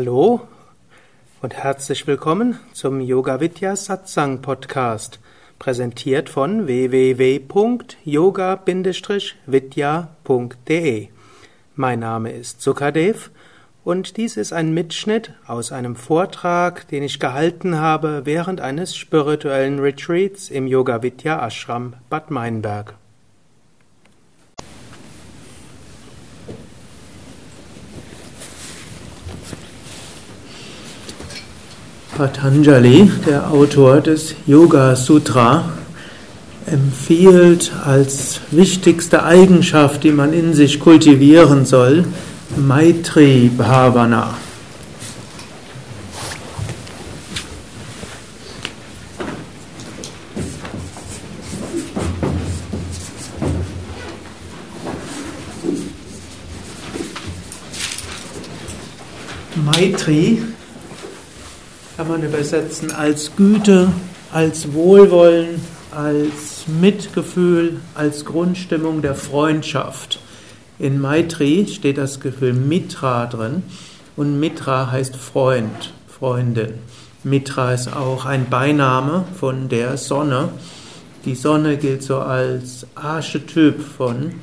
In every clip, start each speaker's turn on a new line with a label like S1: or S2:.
S1: Hallo und herzlich willkommen zum Yoga Vidya Satsang Podcast, präsentiert von www.yoga-vidya.de. Mein Name ist Sukadev und dies ist ein Mitschnitt aus einem Vortrag, den ich gehalten habe während eines spirituellen Retreats im Yoga Vidya Ashram Bad Meinberg. Patanjali, der Autor des Yoga Sutra, empfiehlt als wichtigste Eigenschaft, die man in sich kultivieren soll, Maitri Bhavana. Maitri kann man übersetzen als Güte, als Wohlwollen, als Mitgefühl, als Grundstimmung der Freundschaft. In Maitri steht das Gefühl Mitra drin und Mitra heißt Freund, Freundin. Mitra ist auch ein Beiname von der Sonne. Die Sonne gilt so als Archetyp von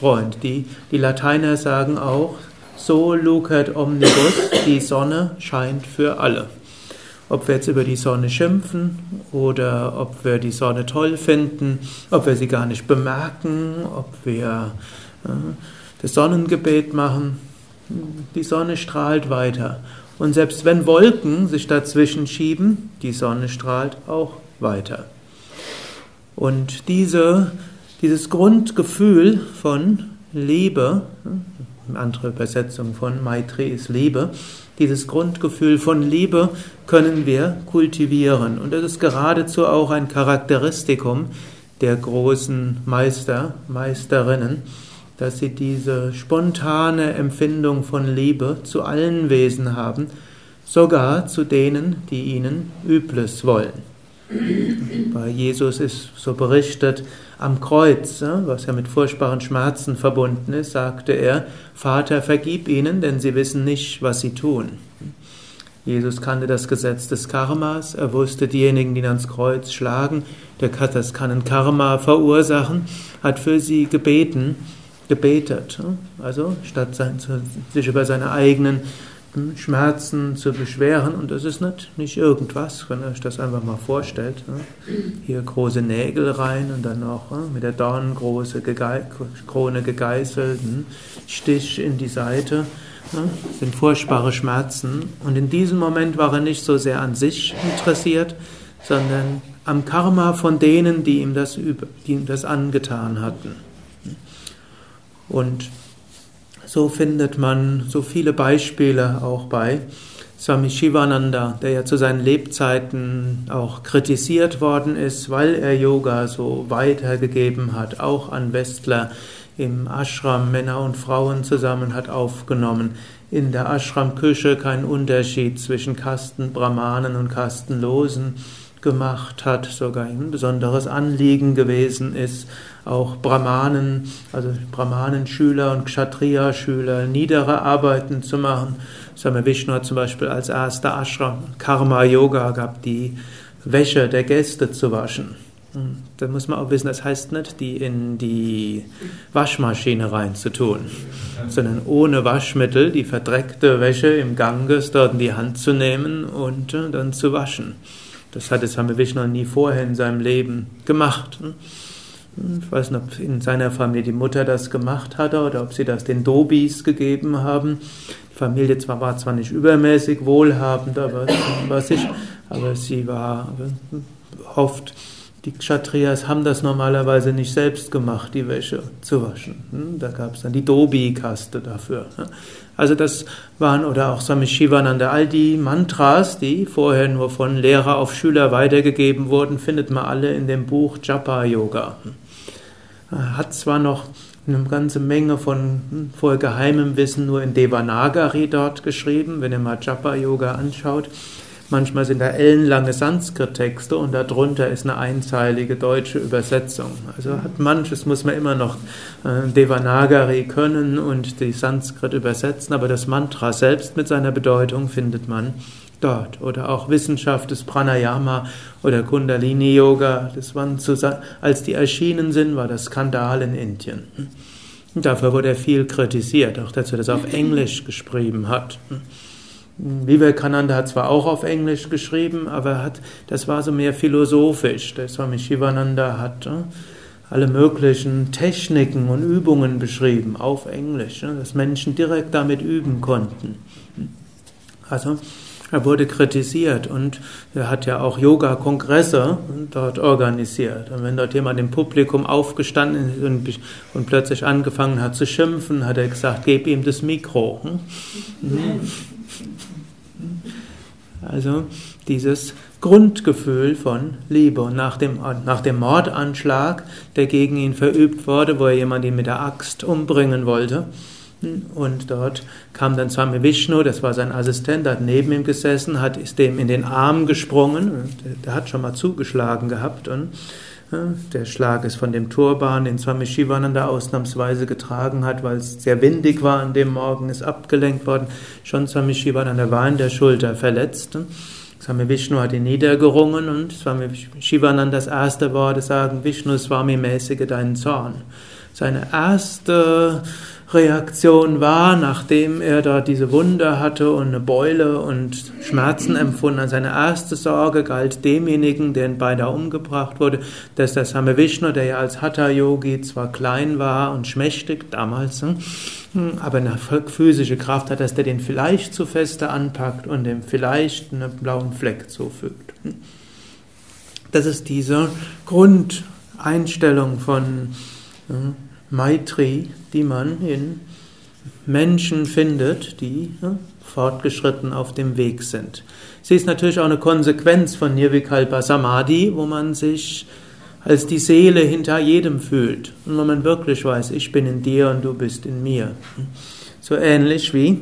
S1: Freund. Die, die Lateiner sagen auch, so lucet omnibus, die Sonne scheint für alle. Ob wir jetzt über die Sonne schimpfen oder ob wir die Sonne toll finden, ob wir sie gar nicht bemerken, ob wir äh, das Sonnengebet machen, die Sonne strahlt weiter. Und selbst wenn Wolken sich dazwischen schieben, die Sonne strahlt auch weiter. Und diese, dieses Grundgefühl von Liebe, eine andere Übersetzung von Maitri ist Liebe, dieses Grundgefühl von Liebe können wir kultivieren. Und das ist geradezu auch ein Charakteristikum der großen Meister, Meisterinnen, dass sie diese spontane Empfindung von Liebe zu allen Wesen haben, sogar zu denen, die ihnen Übles wollen. Bei Jesus ist so berichtet, am Kreuz, was ja mit furchtbaren Schmerzen verbunden ist, sagte er, Vater, vergib ihnen, denn sie wissen nicht, was sie tun. Jesus kannte das Gesetz des Karmas, er wusste, diejenigen, die ihn ans Kreuz schlagen, der das kann ein Karma verursachen, hat für sie gebeten, gebetet. Also statt sich über seine eigenen Schmerzen zu beschweren. Und das ist nicht, nicht irgendwas, wenn ihr euch das einfach mal vorstellt. Hier große Nägel rein und dann noch mit der Dornengroße Krone gegeißelt, Stich in die Seite. Das sind furchtbare Schmerzen. Und in diesem Moment war er nicht so sehr an sich interessiert, sondern am Karma von denen, die ihm das, die ihm das angetan hatten. Und so findet man so viele Beispiele auch bei Swami Shivananda, der ja zu seinen Lebzeiten auch kritisiert worden ist, weil er Yoga so weitergegeben hat, auch an Westler im Ashram Männer und Frauen zusammen hat aufgenommen. In der Ashram-Küche kein Unterschied zwischen Kasten Brahmanen und Kastenlosen gemacht hat, sogar ein besonderes Anliegen gewesen ist, auch Brahmanen, also Brahmanenschüler und Kshatriya-Schüler niedere Arbeiten zu machen. Swami Vishnu hat zum Beispiel als erster Ashram Karma Yoga gab, die Wäsche der Gäste zu waschen. Da muss man auch wissen, das heißt nicht, die in die Waschmaschine reinzutun, sondern ohne Waschmittel die verdreckte Wäsche im Ganges dort in die Hand zu nehmen und äh, dann zu waschen. Das hat es Swami Vishnu nie vorher in seinem Leben gemacht. Ich weiß nicht, ob in seiner Familie die Mutter das gemacht hatte oder ob sie das den Dobis gegeben haben. Die Familie zwar war zwar nicht übermäßig wohlhabend, aber, was ich, aber sie war oft. Die Kshatriyas haben das normalerweise nicht selbst gemacht, die Wäsche zu waschen. Hm, da gab es dann die Dobi-Kaste dafür. Also das waren, oder auch Swami Shivananda, all die Mantras, die vorher nur von Lehrer auf Schüler weitergegeben wurden, findet man alle in dem Buch Japa Yoga. Hat zwar noch eine ganze Menge von vorher geheimem Wissen nur in Devanagari dort geschrieben, wenn ihr mal Japa Yoga anschaut. Manchmal sind da ellenlange Sanskrit-Texte und darunter ist eine einzeilige deutsche Übersetzung. Also hat manches muss man immer noch äh, Devanagari können und die Sanskrit übersetzen, aber das Mantra selbst mit seiner Bedeutung findet man dort. Oder auch Wissenschaft des Pranayama oder Kundalini Yoga. Das waren zusammen, als die erschienen sind, war das Skandal in Indien. Und dafür wurde er viel kritisiert, auch dass er das auf Englisch geschrieben hat. Vivekananda hat zwar auch auf Englisch geschrieben, aber hat, das war so mehr philosophisch. Der Swami Shivananda hat äh, alle möglichen Techniken und Übungen beschrieben auf Englisch, dass Menschen direkt damit üben konnten. Also er wurde kritisiert und er hat ja auch Yoga-Kongresse dort organisiert. Und wenn dort jemand im Publikum aufgestanden ist und, und, plötzlich angefangen hat zu schimpfen, hat er gesagt, gib ihm das Mikro. Also dieses Grundgefühl von Liebe. Und nach dem, nach dem Mordanschlag, der gegen ihn verübt wurde, wo er jemanden mit der Axt umbringen wollte, und dort kam dann Swami Vishnu, das war sein Assistent, hat neben ihm gesessen, hat, ist dem in den Arm gesprungen, und der hat schon mal zugeschlagen gehabt und der Schlag ist von dem Turban, den Swami Shivananda ausnahmsweise getragen hat, weil es sehr windig war an dem Morgen, ist abgelenkt worden. Schon Swami Shivananda war in der Schulter verletzt. Swami Vishnu hat ihn niedergerungen und Swami Shivanandas erste Worte sagen, Vishnu Swami mäßige deinen Zorn. Seine erste Reaktion war, nachdem er da diese Wunde hatte und eine Beule und Schmerzen empfunden hat. Seine erste Sorge galt demjenigen, der in Beida umgebracht wurde, dass der Same Vishnu, der ja als Hatha-Yogi zwar klein war und schmächtig damals, hm, aber eine physische Kraft hat, dass der den vielleicht zu feste anpackt und dem vielleicht einen blauen Fleck zufügt. Hm. Das ist diese Grundeinstellung von hm, Maitri, die man in Menschen findet, die ja, fortgeschritten auf dem Weg sind. Sie ist natürlich auch eine Konsequenz von Nirvikalpa Samadhi, wo man sich als die Seele hinter jedem fühlt und wo man wirklich weiß, ich bin in dir und du bist in mir. So ähnlich wie,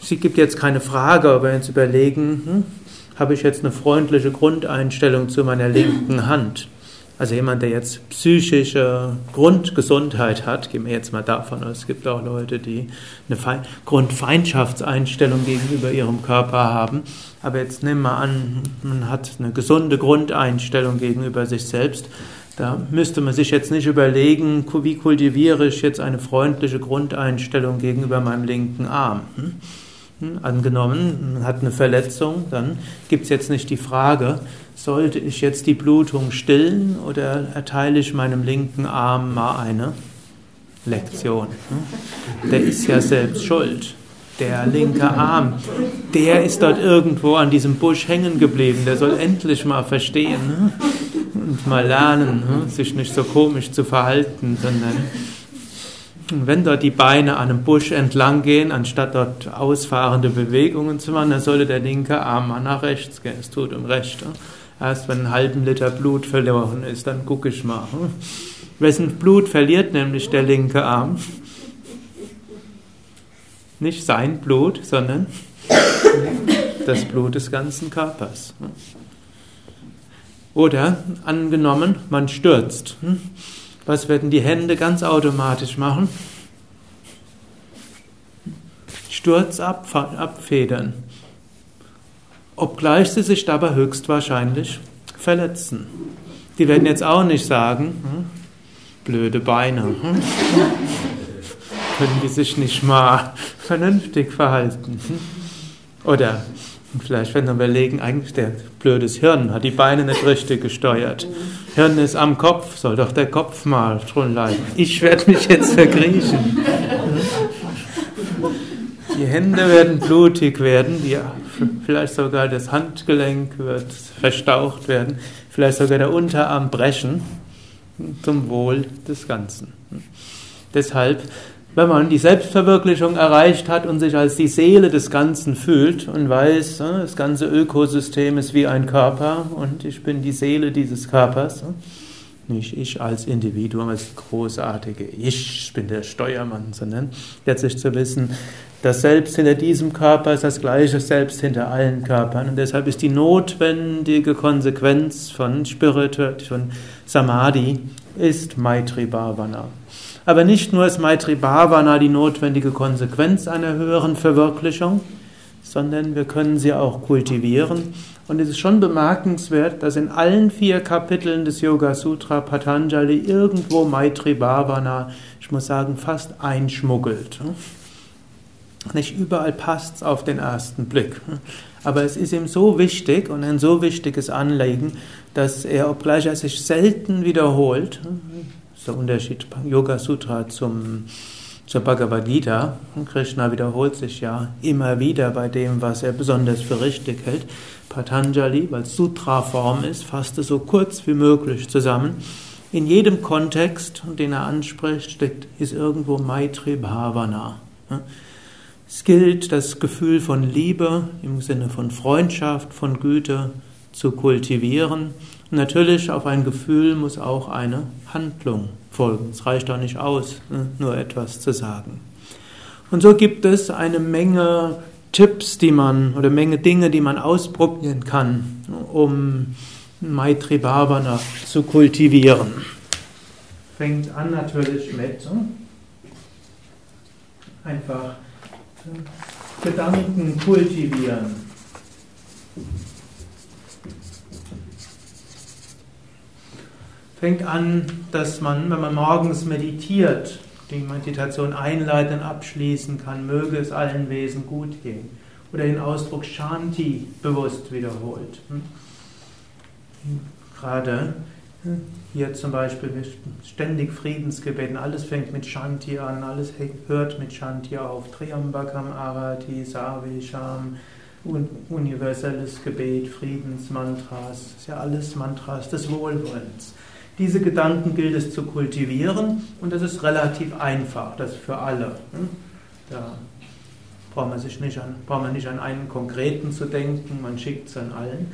S1: sie gibt jetzt keine Frage, aber jetzt überlegen, hm, habe ich jetzt eine freundliche Grundeinstellung zu meiner linken Hand? Also jemand, der jetzt psychische Grundgesundheit hat, gehen wir jetzt mal davon aus, es gibt auch Leute, die eine Fe Grundfeindschaftseinstellung gegenüber ihrem Körper haben. Aber jetzt nehmen wir an, man hat eine gesunde Grundeinstellung gegenüber sich selbst. Da müsste man sich jetzt nicht überlegen, wie kultiviere ich jetzt eine freundliche Grundeinstellung gegenüber meinem linken Arm. Hm? Angenommen, man hat eine Verletzung, dann gibt es jetzt nicht die Frage, sollte ich jetzt die Blutung stillen oder erteile ich meinem linken Arm mal eine Lektion? Der ist ja selbst schuld. Der linke Arm, der ist dort irgendwo an diesem Busch hängen geblieben. Der soll endlich mal verstehen ne? und mal lernen, ne? sich nicht so komisch zu verhalten, sondern wenn dort die Beine an einem Busch entlang gehen, anstatt dort ausfahrende Bewegungen zu machen, dann sollte der linke Arm mal nach rechts gehen. Es tut ihm recht. Erst wenn ein halben Liter Blut verloren ist, dann gucke ich mal. Hm? Wessen Blut verliert nämlich der linke Arm? Nicht sein Blut, sondern das Blut des ganzen Körpers. Hm? Oder angenommen, man stürzt. Was werden die Hände ganz automatisch machen? Sturz abfedern obgleich sie sich dabei höchstwahrscheinlich verletzen. Die werden jetzt auch nicht sagen, hm, blöde Beine, hm, können die sich nicht mal vernünftig verhalten. Hm? Oder vielleicht werden wir überlegen, eigentlich der blödes Hirn hat die Beine nicht richtig gesteuert. Hirn ist am Kopf, soll doch der Kopf mal schon leiden. Ich werde mich jetzt verkriechen. Die Hände werden blutig werden, die vielleicht sogar das Handgelenk wird verstaucht werden, vielleicht sogar der Unterarm brechen, zum Wohl des Ganzen. Deshalb, wenn man die Selbstverwirklichung erreicht hat und sich als die Seele des Ganzen fühlt und weiß, das ganze Ökosystem ist wie ein Körper und ich bin die Seele dieses Körpers, Nicht ich als Individuum, als großartige Ich bin der Steuermann, sondern letztlich zu wissen, das Selbst hinter diesem Körper ist das gleiche Selbst hinter allen Körpern. Und deshalb ist die notwendige Konsequenz von Spiritual, von Samadhi, ist Maitri Bhavana. Aber nicht nur ist Maitri Bhavana die notwendige Konsequenz einer höheren Verwirklichung, sondern wir können sie auch kultivieren. Und es ist schon bemerkenswert, dass in allen vier Kapiteln des Yoga Sutra Patanjali irgendwo Maitri Bhavana, ich muss sagen, fast einschmuggelt. Nicht überall passt es auf den ersten Blick. Aber es ist ihm so wichtig und ein so wichtiges Anliegen, dass er, obgleich er sich selten wiederholt, das ist der Unterschied Yoga Sutra zum, zur Bhagavad Gita. Krishna wiederholt sich ja immer wieder bei dem, was er besonders für richtig hält. Patanjali, weil es Sutra-Form ist, fasst es so kurz wie möglich zusammen. In jedem Kontext, den er anspricht, steckt, ist irgendwo Maitri Bhavana. Es gilt, das Gefühl von Liebe im Sinne von Freundschaft, von Güte zu kultivieren. Natürlich auf ein Gefühl muss auch eine Handlung folgen. Es reicht auch nicht aus, ne, nur etwas zu sagen. Und so gibt es eine Menge Tipps, die man oder Menge Dinge, die man ausprobieren kann, um Maitri Bhavana zu kultivieren. Fängt an natürlich mit hm, einfach Gedanken kultivieren. Fängt an, dass man, wenn man morgens meditiert, die Meditation einleiten, abschließen kann, möge es allen Wesen gut gehen. Oder den Ausdruck Shanti bewusst wiederholt. Hm? Gerade hier zum Beispiel ständig Friedensgebeten, alles fängt mit Shanti an, alles hört mit Shanti auf. Triambakam Arati, Sarvesham, universelles Gebet, Friedensmantras, ist ja alles Mantras des Wohlwollens. Diese Gedanken gilt es zu kultivieren und das ist relativ einfach, das für alle. Da braucht man sich nicht an, braucht man nicht an einen konkreten zu denken, man schickt es an allen.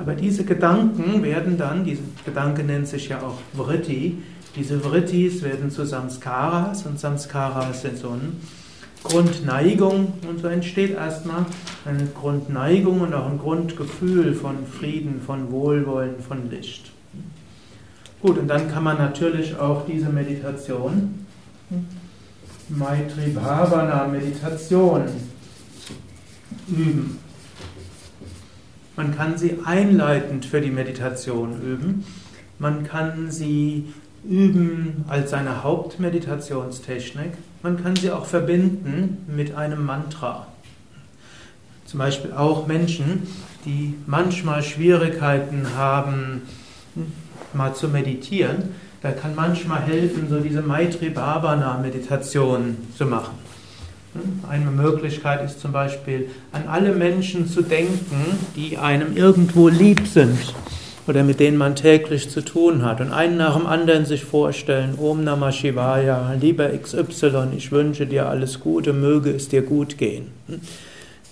S1: Aber diese Gedanken werden dann, diese Gedanke nennt sich ja auch Vritti, diese Vrittis werden zu Samskaras und Samskaras sind so eine Grundneigung und so entsteht erstmal eine Grundneigung und auch ein Grundgefühl von Frieden, von Wohlwollen, von Licht. Gut, und dann kann man natürlich auch diese Meditation Maitri Bhavana Meditation üben. Man kann sie einleitend für die Meditation üben. Man kann sie üben als seine Hauptmeditationstechnik. Man kann sie auch verbinden mit einem Mantra. Zum Beispiel auch Menschen, die manchmal Schwierigkeiten haben, mal zu meditieren, da kann manchmal helfen, so diese Maitri Bhavana Meditation zu machen. Hm? Eine Möglichkeit ist zum Beispiel, an alle Menschen zu denken, die einem irgendwo lieb sind oder mit denen man täglich zu tun hat und einen nach dem anderen sich vorstellen, Om Namah Shivaya, lieber XY, ich wünsche dir alles Gute, möge es dir gut gehen. Hm?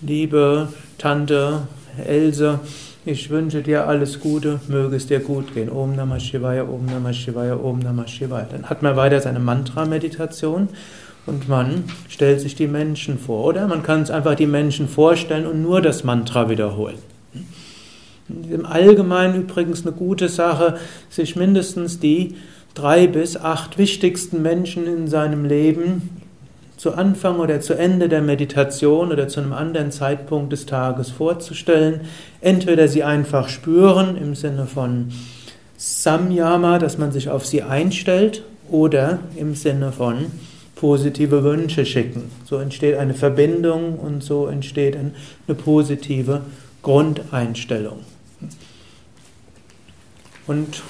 S1: Liebe Tante Else, ich wünsche dir alles Gute, möge es dir gut gehen. Om Namah Shivaya, Om Namah Shivaya, Om Namah Shivaya. Dann hat man weiter seine Mantra-Meditation und man stellt sich die Menschen vor. Oder man kann es einfach die Menschen vorstellen und nur das Mantra wiederholen. Im Allgemeinen übrigens eine gute Sache, sich mindestens die drei bis acht wichtigsten Menschen in seinem Leben zu Anfang oder zu Ende der Meditation oder zu einem anderen Zeitpunkt des Tages vorzustellen. Entweder sie einfach spüren im Sinne von Samyama, dass man sich auf sie einstellt, oder im Sinne von positive Wünsche schicken. So entsteht eine Verbindung und so entsteht eine positive Grundeinstellung. Und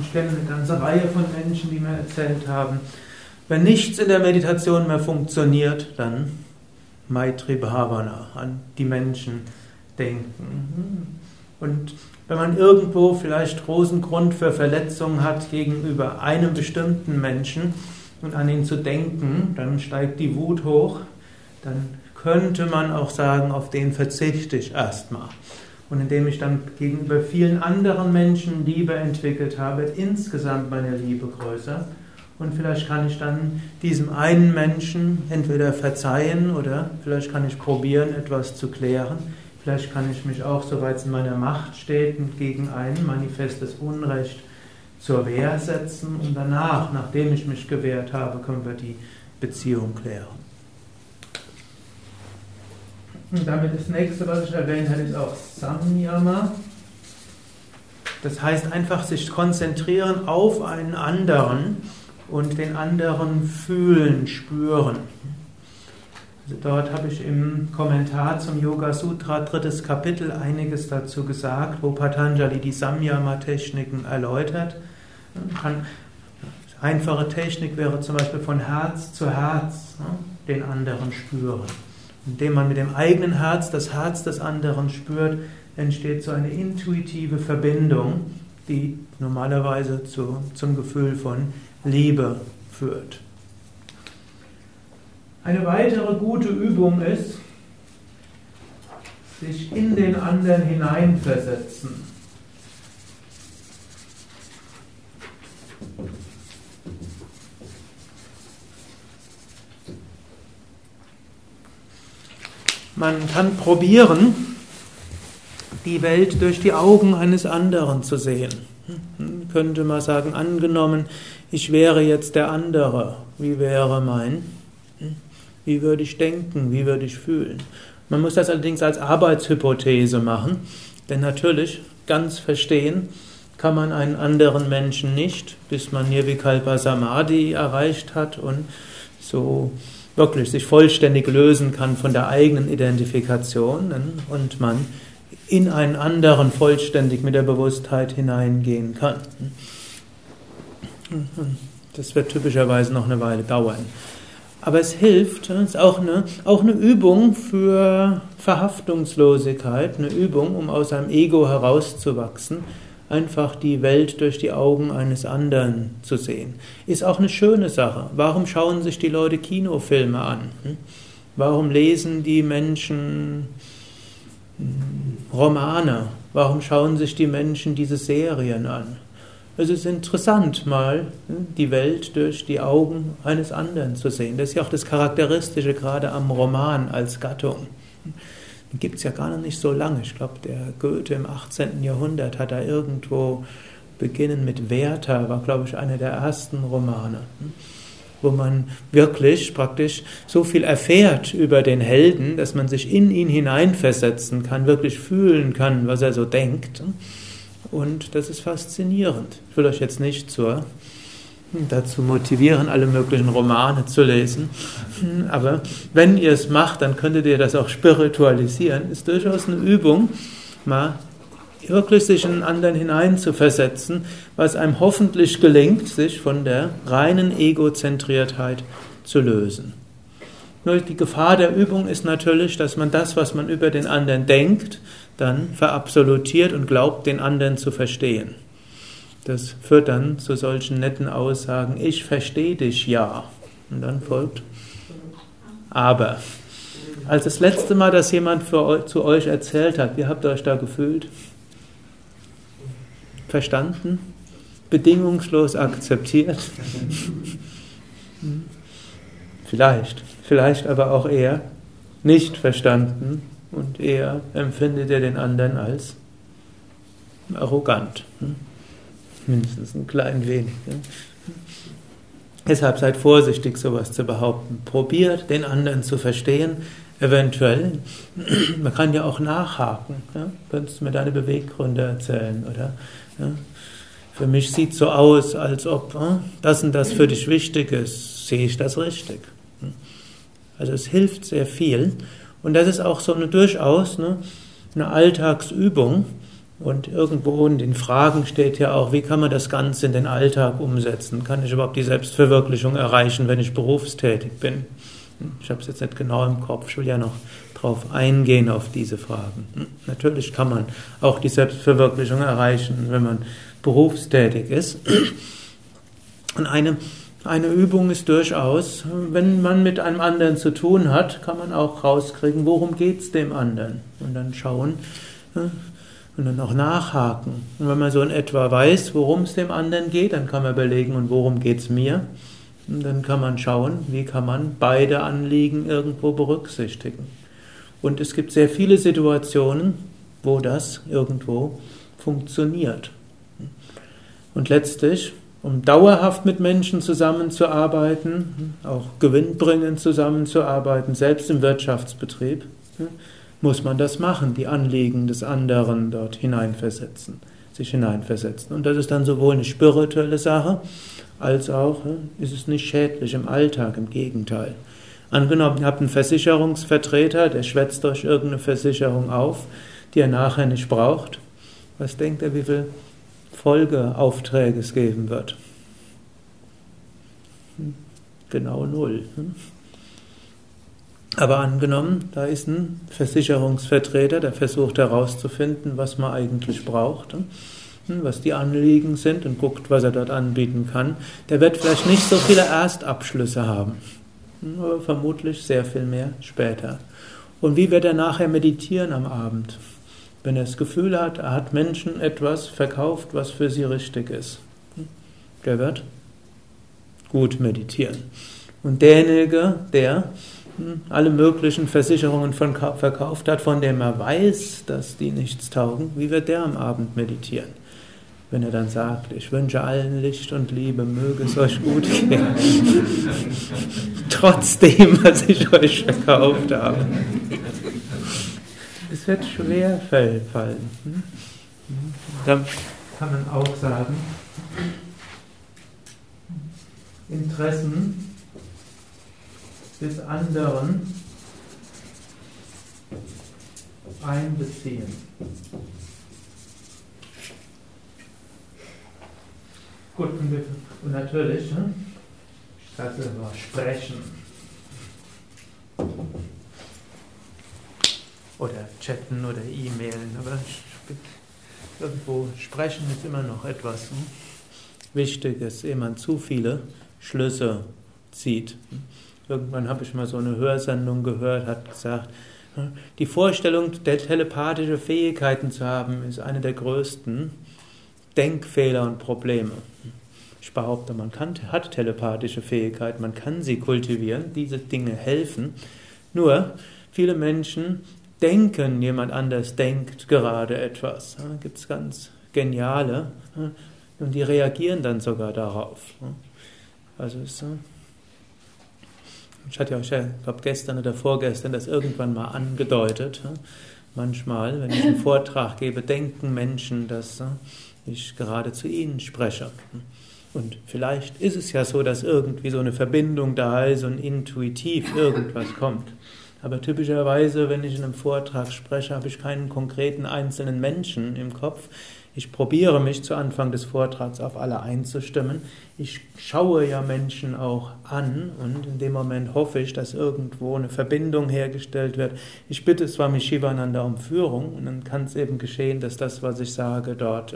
S1: ich kenne eine ganze Reihe von Menschen, die mir erzählt haben, wenn nichts in der Meditation mehr funktioniert, dann Maitri Bhavana, an die Menschen denken. Und wenn man irgendwo vielleicht großen Grund für Verletzungen hat gegenüber einem bestimmten Menschen und an ihn zu denken, dann steigt die Wut hoch, dann könnte man auch sagen, auf den verzichte ich erstmal. Und indem ich dann gegenüber vielen anderen Menschen Liebe entwickelt habe, insgesamt meine Liebe größer. Und vielleicht kann ich dann diesem einen Menschen entweder verzeihen oder vielleicht kann ich probieren, etwas zu klären. Vielleicht kann ich mich auch, soweit es in meiner Macht steht, gegen ein manifestes Unrecht zur Wehr setzen und danach, nachdem ich mich gewehrt habe, können wir die Beziehung klären. Und damit das nächste, was ich erwähnt habe, ist auch Samyama. Das heißt einfach sich konzentrieren auf einen anderen und den anderen fühlen, spüren. Also dort habe ich im Kommentar zum Yoga Sutra drittes Kapitel einiges dazu gesagt, wo Patanjali die Samyama-Techniken erläutert. Einfache Technik wäre zum Beispiel von Herz zu Herz den anderen spüren. Indem man mit dem eigenen Herz das Herz des anderen spürt, entsteht so eine intuitive Verbindung, die normalerweise zu, zum Gefühl von Liebe führt. Eine weitere gute Übung ist, sich in den anderen hineinversetzen. Man kann probieren, die Welt durch die Augen eines anderen zu sehen. Hm, könnte man sagen, angenommen, ich wäre jetzt der andere, wie wäre mein? Hm, wie würde ich denken? Wie würde ich fühlen? Man muss das allerdings als Arbeitshypothese machen, denn natürlich ganz verstehen kann man einen anderen Menschen nicht, bis man Nirvikalpa Samadhi erreicht hat und so wirklich sich vollständig lösen kann von der eigenen Identifikation und man in einen anderen vollständig mit der Bewusstheit hineingehen kann. Das wird typischerweise noch eine Weile dauern. Aber es hilft, es ist auch eine, auch eine Übung für Verhaftungslosigkeit, eine Übung, um aus einem Ego herauszuwachsen einfach die Welt durch die Augen eines anderen zu sehen. Ist auch eine schöne Sache. Warum schauen sich die Leute Kinofilme an? Hm? Warum lesen die Menschen hm, Romane? Warum schauen sich die Menschen diese Serien an? Es ist interessant, mal hm, die Welt durch die Augen eines anderen zu sehen. Das ist ja auch das Charakteristische gerade am Roman als Gattung gibt es ja gar nicht so lange. Ich glaube, der Goethe im 18. Jahrhundert hat da irgendwo beginnen mit Werther, war, glaube ich, einer der ersten Romane, hm, wo man wirklich praktisch so viel erfährt über den Helden, dass man sich in ihn hineinversetzen kann, wirklich fühlen kann, was er so denkt. Und das ist faszinierend. Ich will euch jetzt nicht zur dazu motivieren, alle möglichen Romane zu lesen. Aber wenn ihr es macht, dann könntet ihr das auch spiritualisieren. Ist durchaus eine Übung, mal wirklich sich in einen anderen hineinzuversetzen, was einem hoffentlich gelingt, sich von der reinen Egozentriertheit zu lösen. Nur die Gefahr der Übung ist natürlich, dass man das, was man über den anderen denkt, dann verabsolutiert und glaubt, den anderen zu verstehen. Das führt dann zu solchen netten Aussagen, ich verstehe dich ja. Und dann folgt aber. Als das letzte Mal, dass jemand für, zu euch erzählt hat, wie habt ihr euch da gefühlt? Verstanden? Bedingungslos akzeptiert? vielleicht, vielleicht aber auch eher nicht verstanden und eher empfindet er den anderen als arrogant. Hm? mindestens ein klein wenig. Deshalb seid vorsichtig, sowas zu behaupten. Probiert, den anderen zu verstehen, eventuell. Man kann ja auch nachhaken. Ja. Könntest du mir deine Beweggründe erzählen? Oder, ja. Für mich sieht so aus, als ob ja, das und das für dich wichtig ist. Sehe ich das richtig? Also es hilft sehr viel. Und das ist auch so eine durchaus ne, eine Alltagsübung und irgendwo in den Fragen steht ja auch, wie kann man das Ganze in den Alltag umsetzen? Kann ich überhaupt die Selbstverwirklichung erreichen, wenn ich berufstätig bin? Ich habe es jetzt nicht genau im Kopf, ich will ja noch darauf eingehen, auf diese Fragen. Natürlich kann man auch die Selbstverwirklichung erreichen, wenn man berufstätig ist. Und eine, eine Übung ist durchaus, wenn man mit einem anderen zu tun hat, kann man auch rauskriegen, worum geht es dem anderen. Und dann schauen, Und dann auch nachhaken. Und wenn man so in etwa weiß, worum es dem anderen geht, dann kann man überlegen, und worum geht es mir? Und dann kann man schauen, wie kann man beide Anliegen irgendwo berücksichtigen. Und es gibt sehr viele Situationen, wo das irgendwo funktioniert. Und letztlich, um dauerhaft mit Menschen zusammenzuarbeiten, auch gewinnbringend zusammenzuarbeiten, selbst im Wirtschaftsbetrieb, muss man das machen, die Anliegen des anderen dort hineinversetzen, sich hineinversetzen. Und das ist dann sowohl eine spirituelle Sache, als auch ist es nicht schädlich im Alltag, im Gegenteil. Angenommen, ihr habt einen Versicherungsvertreter, der schwätzt euch irgendeine Versicherung auf, die er nachher nicht braucht. Was denkt er, wie viel Folgeaufträge es geben wird? Hm, genau null. Hm? Aber angenommen, da ist ein Versicherungsvertreter, der versucht herauszufinden, was man eigentlich braucht, hm, was die Anliegen sind und guckt, was er dort anbieten kann. Der wird vielleicht nicht so viele Erstabschlüsse haben, aber vermutlich sehr viel mehr später. Und wie wird er nachher meditieren am Abend? Wenn er das Gefühl hat, er hat Menschen etwas verkauft, was für sie richtig ist. Der wird gut meditieren. Und derjenige, der hm, alle möglichen Versicherungen verkauft hat, von dem er weiß, dass die nichts taugen, wie wird der am Abend meditieren? Wenn er dann sagt, ich wünsche allen Licht und Liebe, möge es euch gut gehen. Trotzdem, was ich euch verkauft habe. Es wird schwer fallen. Hm? Dann kann man auch sagen, Interessen des anderen einbeziehen. Gut, und natürlich, ne? das war Sprechen. Oder chatten oder E-Mailen, aber irgendwo sprechen ist immer noch etwas hm? Wichtiges, ehe man zu viele Schlüsse zieht. Irgendwann habe ich mal so eine Hörsendung gehört, hat gesagt, hm, die Vorstellung, telepathische Fähigkeiten zu haben, ist eine der größten Denkfehler und Probleme. Ich behaupte, man kann, hat telepathische Fähigkeiten, man kann sie kultivieren, diese Dinge helfen. Nur, viele Menschen denken, jemand anders denkt gerade etwas. Da gibt es ganz geniale und die reagieren dann sogar darauf. Also ist so. Ich hatte ja ich glaube gestern oder vorgestern das irgendwann mal angedeutet. Manchmal, wenn ich einen Vortrag gebe, denken Menschen, dass ich gerade zu ihnen spreche. Und vielleicht ist es ja so, dass irgendwie so eine Verbindung da ist und intuitiv irgendwas kommt. Aber typischerweise, wenn ich in einem Vortrag spreche, habe ich keinen konkreten einzelnen Menschen im Kopf. Ich probiere mich zu Anfang des Vortrags auf alle einzustimmen. Ich schaue ja Menschen auch an und in dem Moment hoffe ich, dass irgendwo eine Verbindung hergestellt wird. Ich bitte Swami Shivananda um Führung und dann kann es eben geschehen, dass das, was ich sage, dort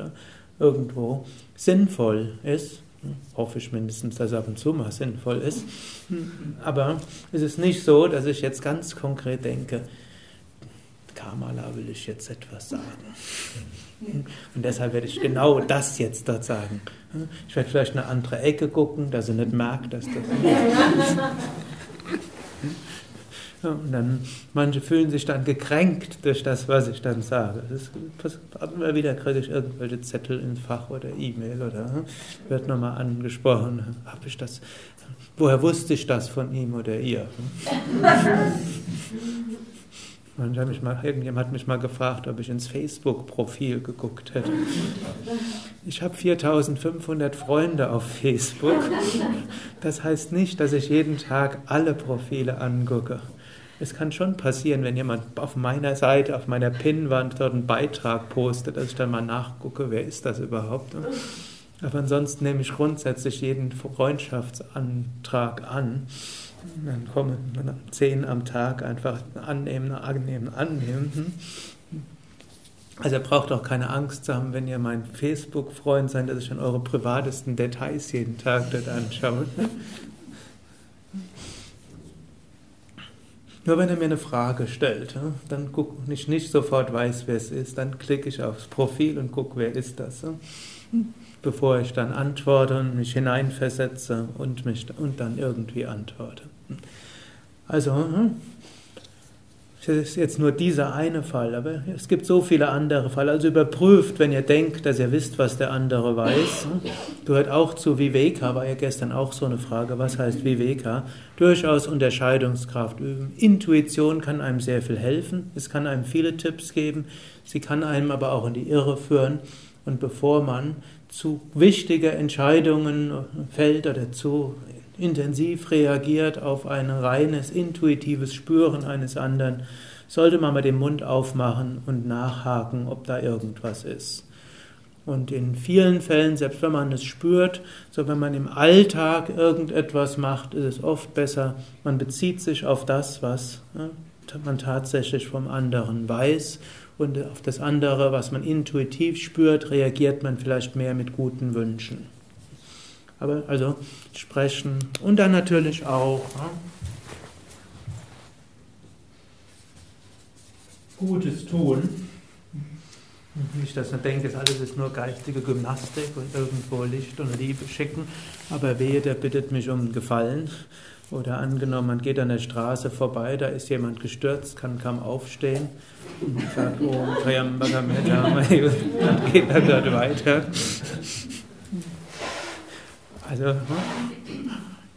S1: irgendwo sinnvoll ist hoffe ich mindestens, dass ab und zu mal sinnvoll ist. Aber es ist nicht so, dass ich jetzt ganz konkret denke, Kamala will ich jetzt etwas sagen. Und deshalb werde ich genau das jetzt dort sagen. Ich werde vielleicht eine andere Ecke gucken, dass sie nicht merkt, dass das. Und dann, manche fühlen sich dann gekränkt durch das, was ich dann sage. Das passiert immer wieder, kriege ich irgendwelche Zettel ins Fach oder E-Mail oder hm, wird nochmal angesprochen. Habe ich das, woher wusste ich das von ihm oder ihr? Manche mich mal, irgendjemand hat mich mal gefragt, ob ich ins Facebook-Profil geguckt hätte. Ich habe 4500 Freunde auf Facebook. Das heißt nicht, dass ich jeden Tag alle Profile angucke. Es kann schon passieren, wenn jemand auf meiner Seite, auf meiner Pinnwand dort einen Beitrag postet, dass ich dann mal nachgucke, wer ist das überhaupt. Aber ansonsten nehme ich grundsätzlich jeden Freundschaftsantrag an. Dann kommen zehn am Tag einfach annehmen, annehmen, annehmen. Also ihr braucht auch keine Angst zu haben, wenn ihr mein Facebook-Freund seid, dass ich dann eure privatesten Details jeden Tag dort anschaue. Nur wenn er mir eine Frage stellt, dann guck, ich nicht sofort weiß, wer es ist, dann klicke ich aufs Profil und gucke, wer ist das. Bevor ich dann antworte und mich hineinversetze und, mich, und dann irgendwie antworte. Also, das ist jetzt nur dieser eine Fall, aber es gibt so viele andere Fälle. Also überprüft, wenn ihr denkt, dass ihr wisst, was der andere weiß. Gehört auch zu Viveka, war ja gestern auch so eine Frage, was heißt Viveka? Durchaus Unterscheidungskraft üben. Intuition kann einem sehr viel helfen, es kann einem viele Tipps geben, sie kann einem aber auch in die Irre führen. Und bevor man zu wichtige Entscheidungen fällt oder zu intensiv reagiert auf ein reines intuitives Spüren eines anderen, sollte man mal den Mund aufmachen und nachhaken, ob da irgendwas ist. Und in vielen Fällen, selbst wenn man es spürt, so wenn man im Alltag irgendetwas macht, ist es oft besser, man bezieht sich auf das, was ne, man tatsächlich vom anderen weiß und auf das andere, was man intuitiv spürt, reagiert man vielleicht mehr mit guten Wünschen. Aber also sprechen und dann natürlich auch ja, Gutes tun. Nicht, dass man denkt, das alles ist nur geistige Gymnastik und irgendwo Licht und Liebe schicken, aber wehe, der bittet mich um Gefallen. Oder angenommen, man geht an der Straße vorbei, da ist jemand gestürzt, kann kaum aufstehen und sagt, oh, dann geht er dort weiter. Also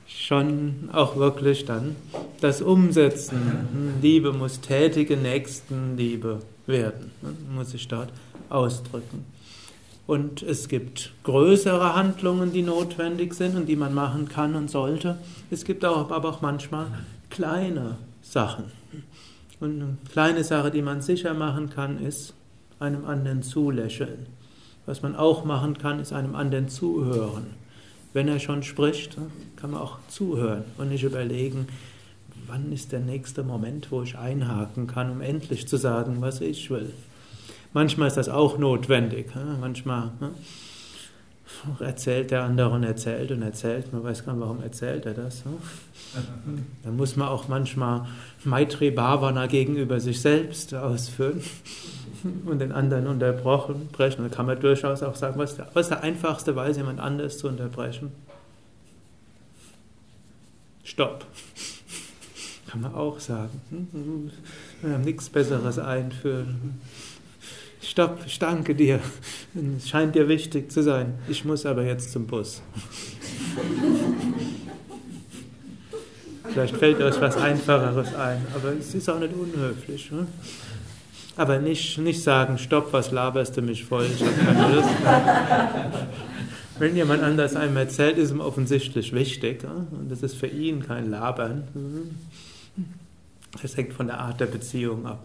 S1: schon auch wirklich dann das Umsetzen. Liebe muss tätige Nächstenliebe werden, hm, muss ich dort ausdrücken. Und es gibt größere Handlungen, die notwendig sind und die man machen kann und sollte. Es gibt auch, aber auch manchmal kleine Sachen. Und eine kleine Sache, die man sicher machen kann, ist einem anderen zulächeln. Was man auch machen kann, ist einem anderen zuhören wenn er schon spricht, kann man auch zuhören und nicht überlegen, wann ist der nächste Moment, wo ich einhaken kann, um endlich zu sagen, was ich will. Manchmal ist das auch notwendig. Manchmal erzählt der andere und erzählt und erzählt. Man weiß gar nicht, warum erzählt er das. Dann muss man auch manchmal Maitri Bhavana gegenüber sich selbst ausführen und den anderen unterbrochen, brechen. Dann kann man durchaus auch sagen, was ist der, was ist der einfachste Weise, jemand anders zu unterbrechen? Stopp. Kann man auch sagen. Wir haben nichts Besseres einführen. Stopp, ich danke dir. Es scheint dir wichtig zu sein. Ich muss aber jetzt zum Bus. Vielleicht fällt euch was Einfacheres ein, aber es ist auch nicht unhöflich. Ne? Aber nicht, nicht sagen, stopp, was laberst du mich voll, ich habe keine Lust. Wenn jemand anders einem erzählt, ist ihm offensichtlich wichtig. Und das ist für ihn kein Labern. Das hängt von der Art der Beziehung ab.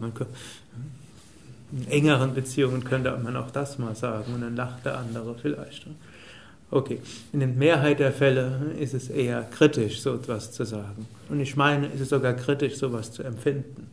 S1: In engeren Beziehungen könnte man auch das mal sagen und dann lacht der andere vielleicht. Okay, in der Mehrheit der Fälle ist es eher kritisch, so etwas zu sagen. Und ich meine, ist es sogar kritisch, so etwas zu empfinden.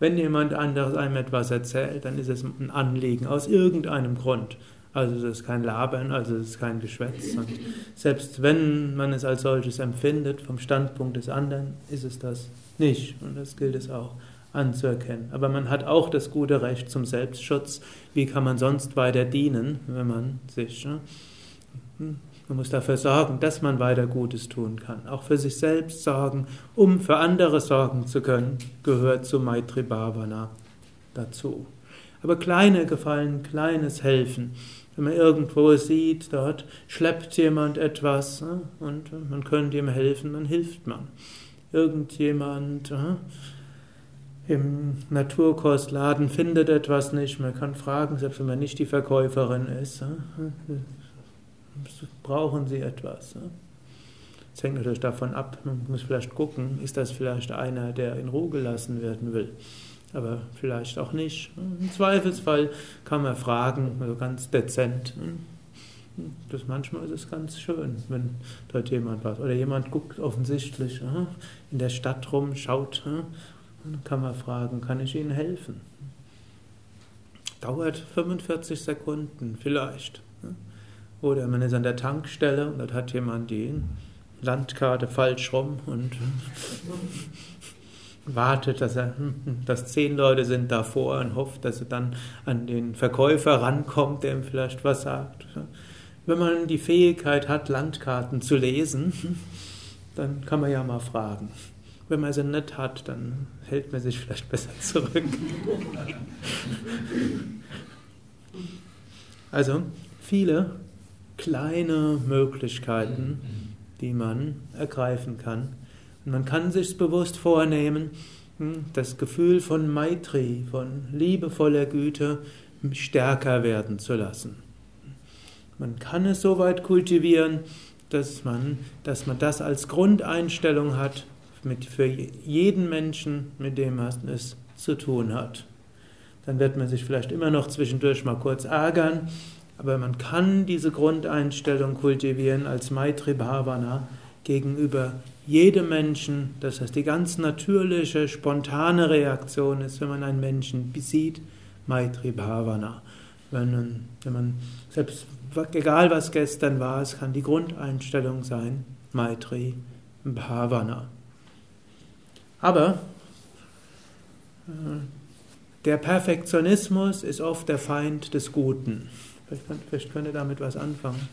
S1: Wenn jemand anderes einem etwas erzählt, dann ist es ein Anliegen aus irgendeinem Grund. Also es ist kein Labern, also es ist kein Geschwätz. Und selbst wenn man es als solches empfindet, vom Standpunkt des anderen, ist es das nicht. Und das gilt es auch anzuerkennen. Aber man hat auch das gute Recht zum Selbstschutz. Wie kann man sonst weiter dienen, wenn man sich ne, man muss dafür sorgen, dass man weiter Gutes tun kann. Auch für sich selbst sorgen, um für andere sorgen zu können, gehört zu Maitri Bhavana dazu. Aber kleine Gefallen, kleines Helfen. Wenn man irgendwo sieht, dort schleppt jemand etwas ne, und man könnte ihm helfen, dann hilft man. Irgendjemand ne, im Naturkostladen findet etwas nicht, man kann fragen, selbst wenn man nicht die Verkäuferin ist. Ne, brauchen sie etwas. Es hängt natürlich davon ab, man muss vielleicht gucken, ist das vielleicht einer, der in Ruhe gelassen werden will. Aber vielleicht auch nicht. Im Zweifelsfall kann man fragen, also ganz dezent. Das manchmal ist es ganz schön, wenn dort jemand was. Oder jemand guckt offensichtlich in der Stadt rum, schaut. Dann kann man fragen, kann ich Ihnen helfen? Dauert 45 Sekunden vielleicht. Oder man ist an der Tankstelle und dort hat jemand die Landkarte falsch rum und wartet, dass, er, dass zehn Leute sind davor und hofft, dass er dann an den Verkäufer rankommt, der ihm vielleicht was sagt. Wenn man die Fähigkeit hat, Landkarten zu lesen, dann kann man ja mal fragen. Wenn man sie nicht hat, dann hält man sich vielleicht besser zurück. Also viele kleine Möglichkeiten, die man ergreifen kann. Und man kann sich bewusst vornehmen, hm, das Gefühl von Maitri, von liebevoller Güte, stärker werden zu lassen. Man kann es so weit kultivieren, dass man, dass man das als Grundeinstellung hat mit, für jeden Menschen, mit dem man es zu tun hat. Dann wird man sich vielleicht immer noch zwischendurch mal kurz ärgern, aber man kann diese Grundeinstellung kultivieren als Maitri Bhavana gegenüber jedem Menschen. Das heißt, die ganz natürliche, spontane Reaktion ist, wenn man einen Menschen sieht, Maitri Bhavana. Wenn, wenn man, selbst egal was gestern war, es kann die Grundeinstellung sein, Maitri Bhavana. Aber äh, der Perfektionismus ist oft der Feind des Guten. Vielleicht, vielleicht könnt ihr damit was anfangen.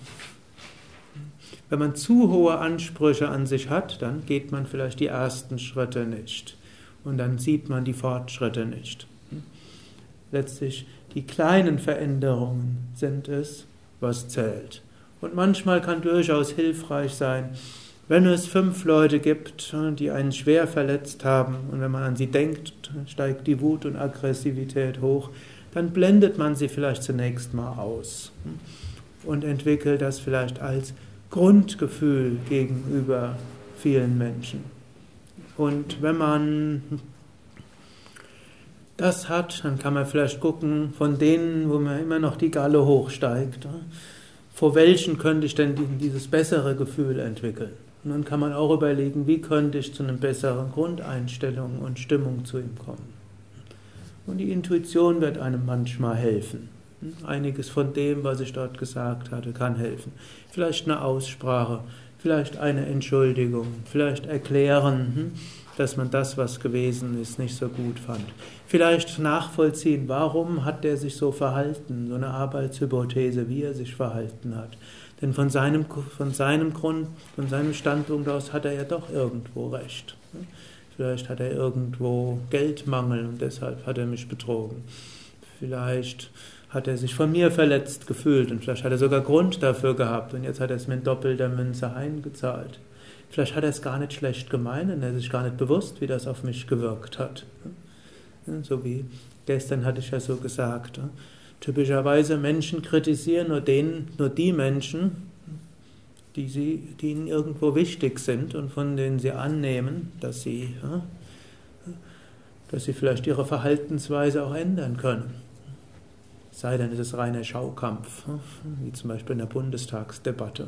S1: Wenn man zu hohe Ansprüche an sich hat, dann geht man vielleicht die ersten Schritte nicht. Und dann sieht man die Fortschritte nicht. Letztlich die kleinen Veränderungen sind es, was zählt. Und manchmal kann durchaus hilfreich sein, wenn es fünf Leute gibt, die einen schwer verletzt haben und wenn man an sie denkt, steigt die Wut und Aggressivität hoch, dann blendet man sie vielleicht zunächst mal aus und entwickelt das vielleicht als Grundgefühl gegenüber vielen Menschen. Und wenn man das hat, dann kann man vielleicht gucken, von denen, wo man immer noch die Galle hochsteigt, vor welchen könnte ich denn dieses bessere Gefühl entwickeln? Und dann kann man auch überlegen, wie könnte ich zu einer besseren Grundeinstellung und Stimmung zu ihm kommen. Und die Intuition wird einem manchmal helfen. Einiges von dem, was ich dort gesagt hatte, kann helfen. Vielleicht eine Aussprache, vielleicht eine Entschuldigung, vielleicht erklären, hm, dass man das, was gewesen ist, nicht so gut fand. Vielleicht nachvollziehen, warum hat er sich so verhalten, so eine Arbeitshypothese, wie er sich verhalten hat. Denn von seinem, von seinem Grund, von seinem Standpunkt aus hat er ja doch irgendwo recht. Vielleicht hat er irgendwo Geldmangel und deshalb hat er mich betrogen. Vielleicht hat er sich von mir verletzt gefühlt und vielleicht hat er sogar Grund dafür gehabt und jetzt hat er es mit doppelter Münze eingezahlt. Vielleicht hat er es gar nicht schlecht gemeint und er ist sich gar nicht bewusst, wie das auf mich gewirkt hat. So wie gestern hatte ich ja so gesagt. Typischerweise Menschen kritisieren nur, den, nur die Menschen, die, sie, die ihnen irgendwo wichtig sind und von denen sie annehmen, dass sie, dass sie vielleicht ihre Verhaltensweise auch ändern können. Sei denn, es ist reiner Schaukampf, wie zum Beispiel in der Bundestagsdebatte.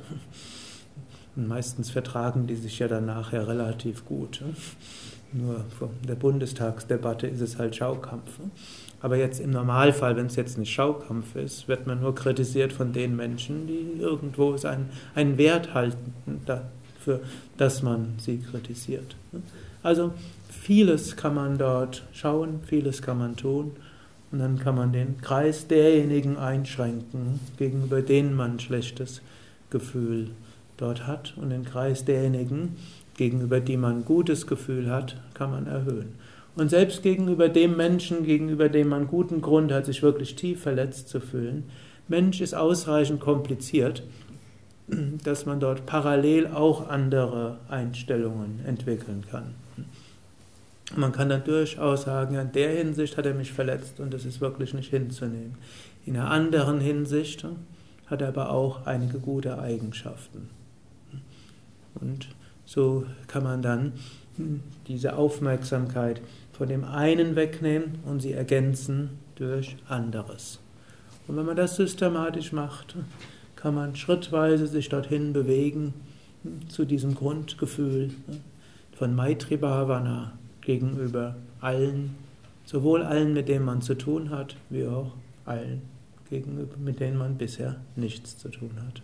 S1: Und meistens vertragen die sich ja dann nachher relativ gut. Nur in der Bundestagsdebatte ist es halt Schaukampf. Aber jetzt im Normalfall, wenn es jetzt nicht Schaukampf ist, wird man nur kritisiert von den Menschen, die irgendwo einen, einen Wert halten dafür, dass man sie kritisiert. Also vieles kann man dort schauen, vieles kann man tun und dann kann man den Kreis derjenigen einschränken, gegenüber denen man ein schlechtes Gefühl dort hat und den Kreis derjenigen, gegenüber die man ein gutes Gefühl hat, kann man erhöhen. Und selbst gegenüber dem Menschen, gegenüber dem man guten Grund hat, sich wirklich tief verletzt zu fühlen, Mensch ist ausreichend kompliziert, dass man dort parallel auch andere Einstellungen entwickeln kann. Man kann dann durchaus sagen, in der Hinsicht hat er mich verletzt und das ist wirklich nicht hinzunehmen. In einer anderen Hinsicht hat er aber auch einige gute Eigenschaften. Und so kann man dann diese Aufmerksamkeit von dem einen wegnehmen und sie ergänzen durch anderes. Und wenn man das systematisch macht, kann man schrittweise sich dorthin bewegen zu diesem Grundgefühl von Maitri Bhavana gegenüber allen, sowohl allen, mit denen man zu tun hat, wie auch allen, gegenüber, mit denen man bisher nichts zu tun hat.